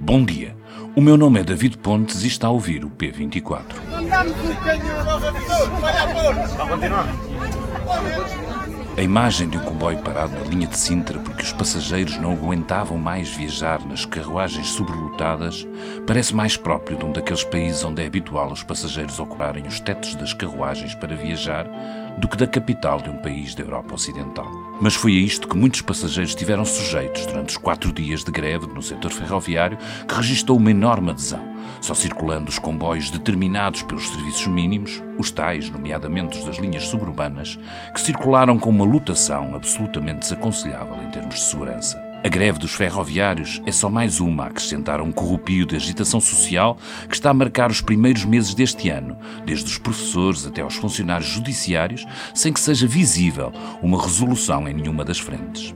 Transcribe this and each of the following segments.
Bom dia. O meu nome é David Pontes e está a ouvir o P24. Vamos continuar. A imagem de um comboio parado na linha de Sintra porque os passageiros não aguentavam mais viajar nas carruagens sobrelotadas parece mais próprio de um daqueles países onde é habitual os passageiros ocuparem os tetos das carruagens para viajar do que da capital de um país da Europa Ocidental. Mas foi a isto que muitos passageiros estiveram sujeitos durante os quatro dias de greve no setor ferroviário que registrou uma enorme adesão só circulando os comboios determinados pelos serviços mínimos, os tais, nomeadamente os das linhas suburbanas, que circularam com uma lotação absolutamente desaconselhável em termos de segurança. A greve dos ferroviários é só mais uma a acrescentar um corrupio de agitação social que está a marcar os primeiros meses deste ano, desde os professores até aos funcionários judiciários, sem que seja visível uma resolução em nenhuma das frentes.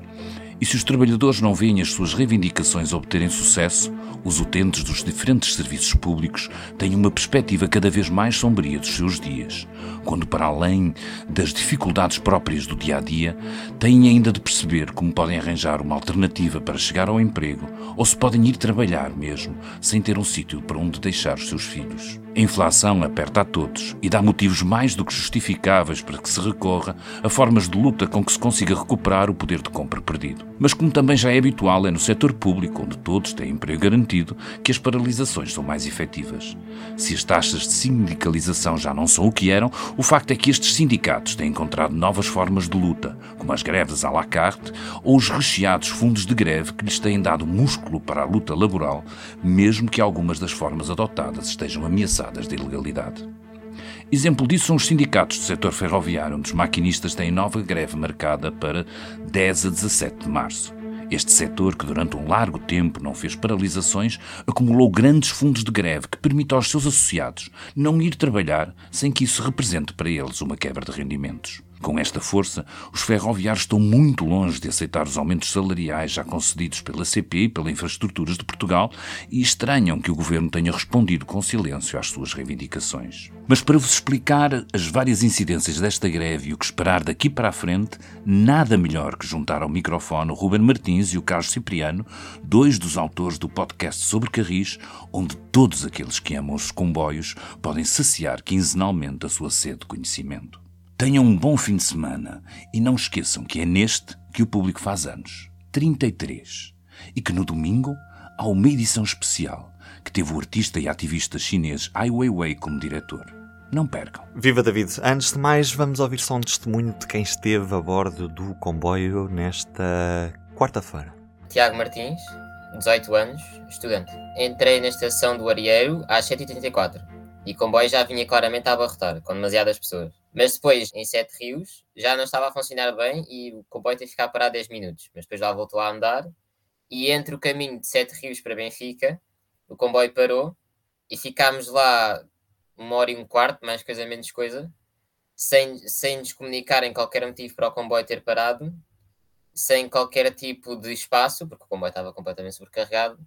E se os trabalhadores não veem as suas reivindicações obterem sucesso, os utentes dos diferentes serviços públicos têm uma perspectiva cada vez mais sombria dos seus dias, quando, para além das dificuldades próprias do dia a dia, têm ainda de perceber como podem arranjar uma alternativa para chegar ao emprego ou se podem ir trabalhar mesmo, sem ter um sítio para onde deixar os seus filhos. A inflação aperta a todos e dá motivos mais do que justificáveis para que se recorra a formas de luta com que se consiga recuperar o poder de compra perdido. Mas como também já é habitual, é no setor público, onde todos têm emprego garantido, que as paralisações são mais efetivas. Se as taxas de sindicalização já não são o que eram, o facto é que estes sindicatos têm encontrado novas formas de luta, como as greves à la carte ou os recheados fundos de greve que lhes têm dado músculo para a luta laboral, mesmo que algumas das formas adotadas estejam ameaçadas de ilegalidade. Exemplo disso são os sindicatos do setor ferroviário, onde os maquinistas têm nova greve marcada para 10 a 17 de março. Este setor, que durante um largo tempo não fez paralisações, acumulou grandes fundos de greve que permitem aos seus associados não ir trabalhar sem que isso represente para eles uma quebra de rendimentos. Com esta força, os ferroviários estão muito longe de aceitar os aumentos salariais já concedidos pela CP e pela Infraestruturas de Portugal e estranham que o governo tenha respondido com silêncio às suas reivindicações. Mas para vos explicar as várias incidências desta greve e o que esperar daqui para a frente, nada melhor que juntar ao microfone o Ruben Martins e o Carlos Cipriano, dois dos autores do podcast sobre Carris, onde todos aqueles que amam os comboios podem saciar quinzenalmente a sua sede de conhecimento. Tenham um bom fim de semana e não esqueçam que é neste que o público faz anos 33 e que no domingo há uma edição especial que teve o artista e ativista chinês Ai Weiwei como diretor. Não percam. Viva David! Antes de mais, vamos ouvir só um testemunho de quem esteve a bordo do comboio nesta quarta-feira. Tiago Martins, 18 anos, estudante. Entrei na estação do Arieiro às 7h34 e o comboio já vinha claramente a abarrotar, com demasiadas pessoas. Mas depois, em Sete Rios, já não estava a funcionar bem e o comboio teve que ficar parado 10 minutos. Mas depois já voltou a andar. E entre o caminho de Sete Rios para Benfica, o comboio parou e ficámos lá uma hora e um quarto, mais coisa menos coisa, sem, sem nos comunicar em qualquer motivo para o comboio ter parado, sem qualquer tipo de espaço, porque o comboio estava completamente sobrecarregado,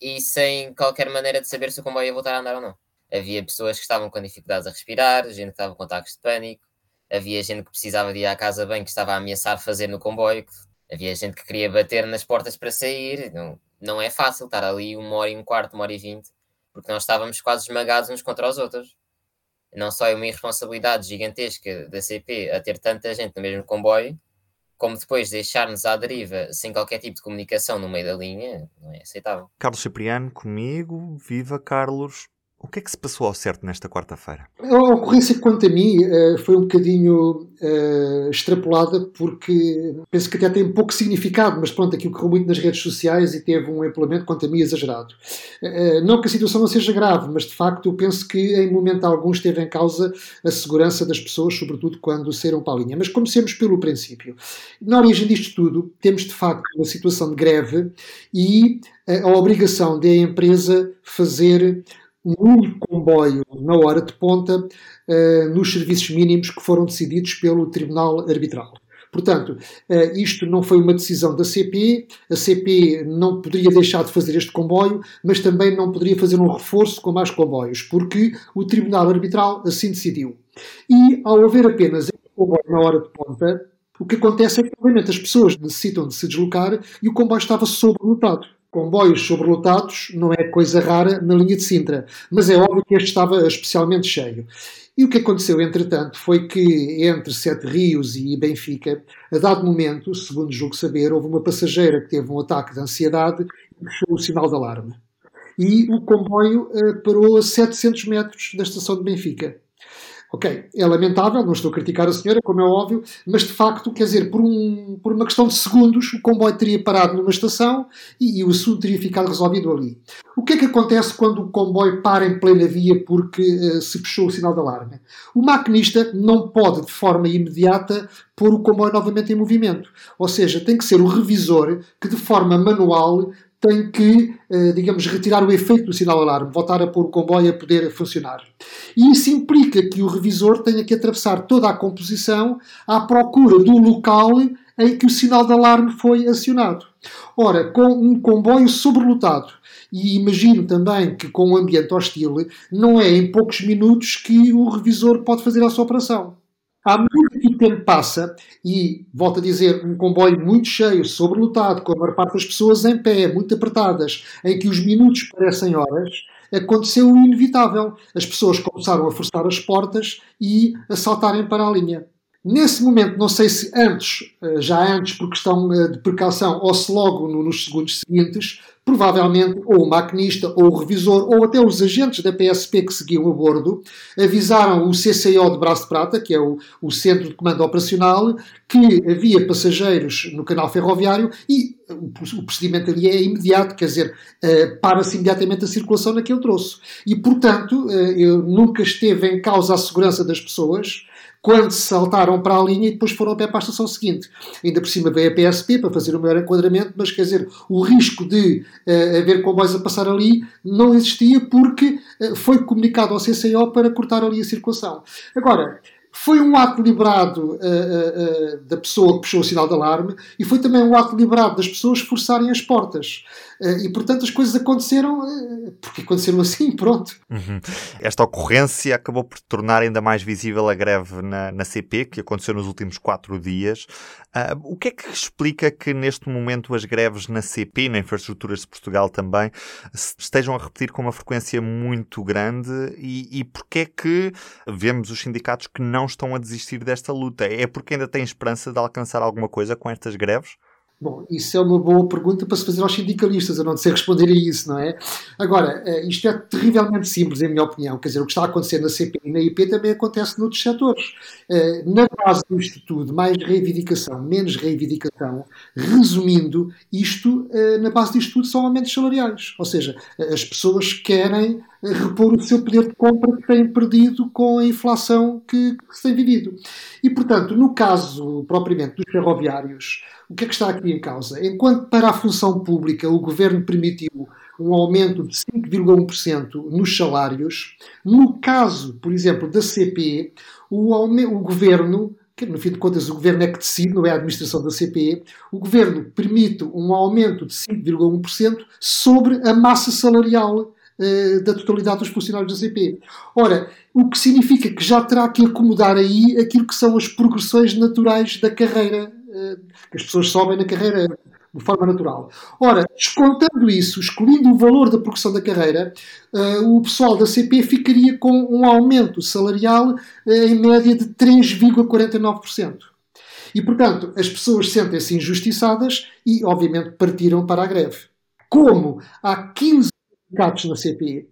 e sem qualquer maneira de saber se o comboio ia voltar a andar ou não. Havia pessoas que estavam com dificuldades a respirar, gente que estava com ataques de pânico, havia gente que precisava de ir à casa bem que estava a ameaçar fazer no comboio, havia gente que queria bater nas portas para sair. Não, não é fácil estar ali uma hora e um quarto, uma hora e vinte, porque nós estávamos quase esmagados uns contra os outros. Não só é uma irresponsabilidade gigantesca da CP a ter tanta gente no mesmo comboio, como depois deixar-nos à deriva sem qualquer tipo de comunicação no meio da linha, não é aceitável. Carlos Cipriano comigo, viva Carlos. O que é que se passou ao certo nesta quarta-feira? A ocorrência, quanto a mim, eh, foi um bocadinho uh, extrapolada, porque penso que até tem pouco significado, mas pronto, aquilo correu muito nas redes sociais e teve um implemento, quanto a mim, exagerado. Uh, não que a situação não seja grave, mas de facto eu penso que em momento algum esteve em causa a segurança das pessoas, sobretudo quando saíram para a linha. Mas comecemos pelo princípio. Na origem disto tudo, temos de facto uma situação de greve e a obrigação da empresa fazer um comboio na hora de ponta uh, nos serviços mínimos que foram decididos pelo Tribunal Arbitral. Portanto, uh, isto não foi uma decisão da CP, a CP não poderia deixar de fazer este comboio, mas também não poderia fazer um reforço com mais comboios, porque o Tribunal Arbitral assim decidiu. E, ao haver apenas este comboio na hora de ponta, O que acontece é que, obviamente, as pessoas necessitam de se deslocar e o comboio estava sobrelotado. Comboios sobrelotados não é coisa rara na linha de Sintra, mas é óbvio que este estava especialmente cheio. E o que aconteceu, entretanto, foi que entre Sete Rios e Benfica, a dado momento, segundo julgo saber, houve uma passageira que teve um ataque de ansiedade e puxou o sinal de alarme. E o comboio uh, parou a 700 metros da estação de Benfica. Ok, é lamentável, não estou a criticar a senhora, como é óbvio, mas de facto, quer dizer, por, um, por uma questão de segundos, o comboio teria parado numa estação e, e, o assunto teria ficado resolvido ali. O que é que acontece quando o comboio para em plena via porque uh, se fechou o sinal de alarme? O maquinista não pode, de forma imediata, pôr o comboio novamente em movimento. Ou seja, tem que ser o revisor que, de forma manual, tem que, eh, digamos, retirar o efeito do sinal alarme, voltar a pôr o comboio a poder funcionar. E isso implica que o revisor tenha que atravessar toda a composição à procura do local em que o sinal de alarme foi acionado. Ora, com um comboio sobrelotado, e imagino também que com um ambiente hostil, não é em poucos minutos que o revisor pode fazer essa operação. À medida que tempo passa, e volto a dizer, um comboio muito cheio, sobrelotado, com a maior parte das pessoas em pé, muito apertadas, em que os minutos parecem horas, aconteceu o inevitável. As pessoas começaram a forçar as portas e a saltarem para a linha. Nesse momento, não sei se antes, eh, já antes por questão eh, de precaução, ou se logo nos segundos seguintes, provavelmente ou o maquinista, ou o revisor, ou até os agentes da PSP que seguiam a bordo, avisaram o CCO de Braço de Prata, que é o, o Centro de Comando Operacional, que havia passageiros no canal ferroviário e o, procedimento ali é imediato, quer dizer, uh, para-se imediatamente a circulação naquele troço. E, portanto, nunca esteve em causa a segurança das pessoas, quando saltaram para a linha e depois foram a pé para a estação seguinte. Ainda por cima veio a PSP para fazer o maior enquadramento, mas quer dizer, o risco de uh, haver comboios a passar ali não existia porque uh, foi comunicado ao CCO para cortar ali a circulação. Agora, foi um ato deliberado uh, uh, uh, da pessoa que puxou o sinal de alarme e foi também um ato deliberado das pessoas forçarem as portas. e, portanto, as coisas aconteceram porque aconteceram assim, pronto. Uhum. Esta ocorrência acabou por tornar ainda mais visível a greve na, na CP, que aconteceu nos últimos quatro dias. o que é que explica que, neste momento, as greves na CP, na Infraestruturas de Portugal também, estejam a repetir com uma frequência muito grande e, e é que vemos os sindicatos que não não estão a desistir desta luta? É porque ainda têm esperança de alcançar alguma coisa com estas greves? Bom, isso é uma boa pergunta para se fazer aos sindicalistas, eu não sei responder a isso, não é? Agora, eh, isto é terrivelmente simples, em minha opinião. Quer dizer, o que está a acontecer na CP e na IP também acontece noutros setores. Eh, na base disto tudo, mais reivindicação, menos reivindicação, resumindo, isto, eh, na base disto tudo, são aumentos salariais. Ou seja, as pessoas querem repor o seu poder de compra que têm perdido com a inflação que, que se tem vivido. E, portanto, no caso propriamente dos ferroviários, o que é que está aqui em causa? Enquanto para a função pública o governo permitiu um aumento de 5,1% nos salários, no caso, por exemplo, da CP, o, o governo que no fim de contas o governo é que decide, não é a administração da CPE, o governo permite um aumento de 5,1% sobre a massa salarial eh, da totalidade dos funcionários da CP. Ora, o que significa que já terá que acomodar aí aquilo que são as progressões naturais da carreira eh, que as pessoas sobem na carreira de forma natural. Ora, descontando isso, excluindo o valor da progressão da carreira, uh, o pessoal da CP ficaria com um aumento salarial em média de 3,49%. E, portanto, as pessoas sentem-se injustiçadas e, obviamente, partiram para a greve. Como há 15 sindicatos na CP,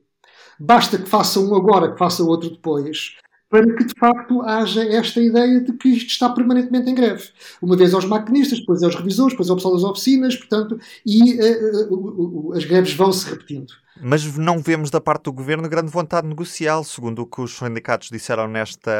basta que faça um agora, que faça outro depois, para que de facto haja esta ideia de que isto está permanentemente em greve. Uma vez aos maquinistas, depois aos revisores, depois ao pessoal das oficinas, portanto, e uh, uh, as greves vão se repetindo. Mas não vemos da parte do governo grande vontade negocial. Segundo o que os sindicatos disseram nesta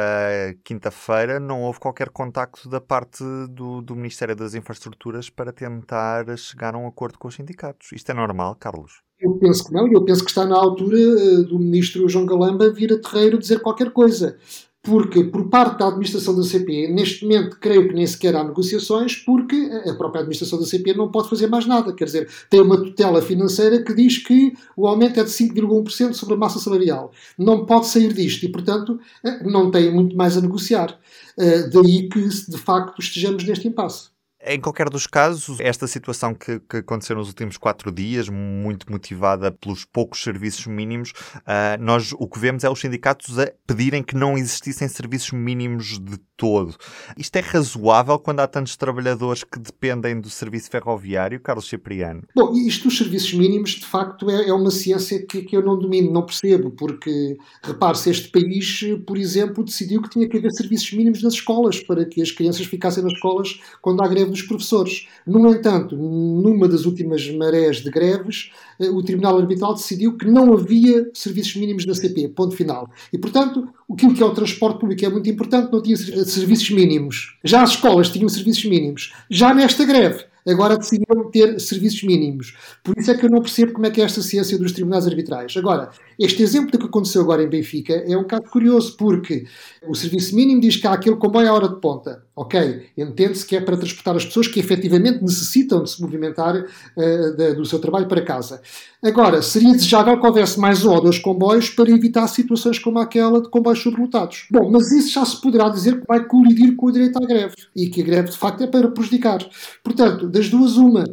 quinta-feira, não houve qualquer contacto da parte do, do Ministério das Infraestruturas para tentar chegar a um acordo com os sindicatos. Isto é normal, Carlos? Eu penso que não, e eu penso que está na altura uh, do ministro João Galamba vir a terreiro dizer qualquer coisa. porque por parte da administração da CP, neste momento creio que nem sequer há negociações, porque a própria administração da CP não pode fazer mais nada. Quer dizer, tem uma tutela financeira que diz que o aumento é de 5,1% sobre a massa salarial. Não pode sair disto e, portanto, não tem muito mais a negociar. Eh, daí que, de facto, estejamos neste impasse. Em qualquer dos casos, esta situação que, que, aconteceu nos últimos quatro dias, muito motivada pelos poucos serviços mínimos, uh, nós o que vemos é os sindicatos a pedirem que não existissem serviços mínimos de todo. Isto é razoável quando há tantos trabalhadores que dependem do serviço ferroviário, Carlos Cipriano? Bom, isto dos serviços mínimos, de facto, é, é uma ciência que, que, eu não domino, não percebo, porque, repare-se, este país, por exemplo, decidiu que tinha que haver serviços mínimos nas escolas, para que as crianças ficassem nas escolas quando há greve dos professores. No entanto, numa das últimas marés de greves, eh, o Tribunal Arbitral decidiu que não havia serviços mínimos na CP, ponto final. E, portanto, aquilo que é o transporte público é muito importante, não tinha serviços mínimos. Já as escolas tinham serviços mínimos. Já nesta greve, agora decidiram ter serviços mínimos. Por isso é que eu não percebo como é que é esta ciência dos tribunais arbitrais. Agora, este exemplo do que aconteceu agora em Benfica é um bocado curioso, porque o serviço mínimo diz que há aquele comboio à hora de ponta. Ok, entende-se que é para transportar as pessoas que efetivamente necessitam de se movimentar uh, do seu trabalho para casa. Agora, seria desejável que houvesse mais um ou dois comboios para evitar situações como aquela de comboios sobrelotados. Bom, mas isso já se poderá dizer que vai colidir com o direito à greve e que a greve de facto é para prejudicar. Portanto, das duas, uma,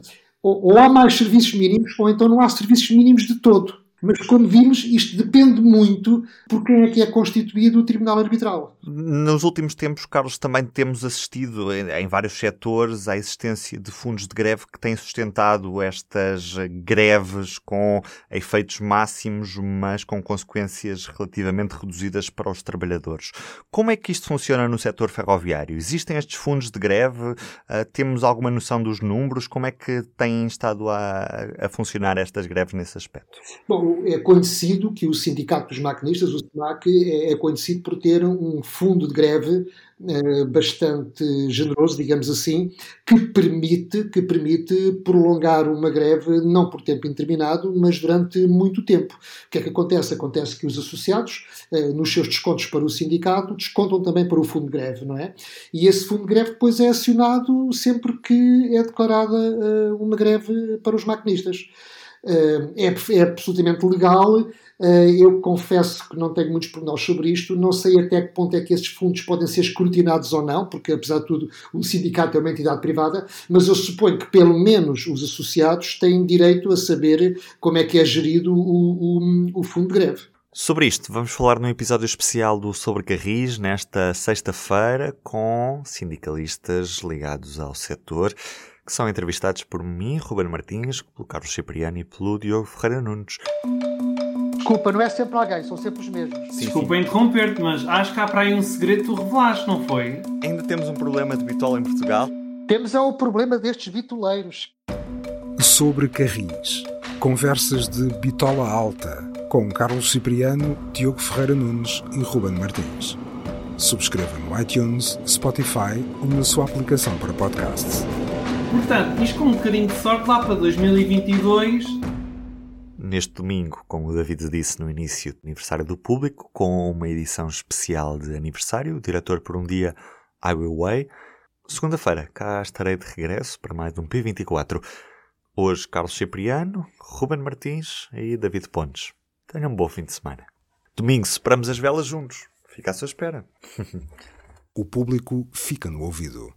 ou, ou há mais serviços mínimos ou então não há serviços mínimos de todo. Mas, como vimos, isto depende muito por quem é que é constituído o Tribunal Arbitral. Nos últimos tempos, Carlos, também temos assistido em, vários setores à existência de fundos de greve que têm sustentado estas greves com efeitos máximos, mas com consequências relativamente reduzidas para os trabalhadores. Como é que isto funciona no setor ferroviário? Existem estes fundos de greve? Uh, temos alguma noção dos números? Como é que têm estado a, a funcionar estas greves nesse aspecto? Bom, é conhecido que o Sindicato dos Maquinistas, o SMAC, é, é conhecido por ter um fundo de greve eh, bastante generoso, digamos assim, que permite, que permite prolongar uma greve não por tempo indeterminado, mas durante muito tempo. O que é que acontece? Acontece que os associados, eh, nos seus descontos para o sindicato, descontam também para o fundo de greve, não é? E esse fundo de greve depois é acionado sempre que é declarada eh, uma greve para os maquinistas. Eh, é, é absolutamente legal. Eh, eu confesso que não tenho muitos pormenores sobre isto, não sei até que ponto é que esses fundos podem ser escrutinados ou não, porque apesar de tudo o sindicato é uma entidade privada, mas eu suponho que pelo menos os associados têm direito a saber como é que é gerido o, o, o fundo de greve. Sobre isto, vamos falar num episódio especial do Sobre Carris, nesta sexta-feira, com sindicalistas ligados ao setor que são entrevistados por mim, Ruben Martins, pelo Carlos Cipriano e pelo Diogo Ferreira Nunes. Desculpa, não é sempre alguém, são sempre os mesmos. Sim, Desculpa interromper-te, mas acho que há para aí um segredo que tu revelaste, não foi? Ainda temos um problema de bitola em Portugal? Temos é o problema destes bitoleiros. Sobre Carris. Conversas de bitola alta com Carlos Cipriano, Diogo Ferreira Nunes e Ruben Martins. Subscreva no iTunes, Spotify ou na sua aplicação para podcasts. Portanto, isto com um bocadinho de sorte lá para 2022. Neste domingo, como o David disse no início do aniversário do público, com uma edição especial de aniversário, o diretor por um dia I Will Way. Segunda-feira, cá estarei de regresso para mais um P24. Hoje, Carlos Cipriano, Ruben Martins e David Pontes. Tenham um bom fim de semana. Domingo, separamos as velas juntos. Fica à sua espera. o público fica no ouvido.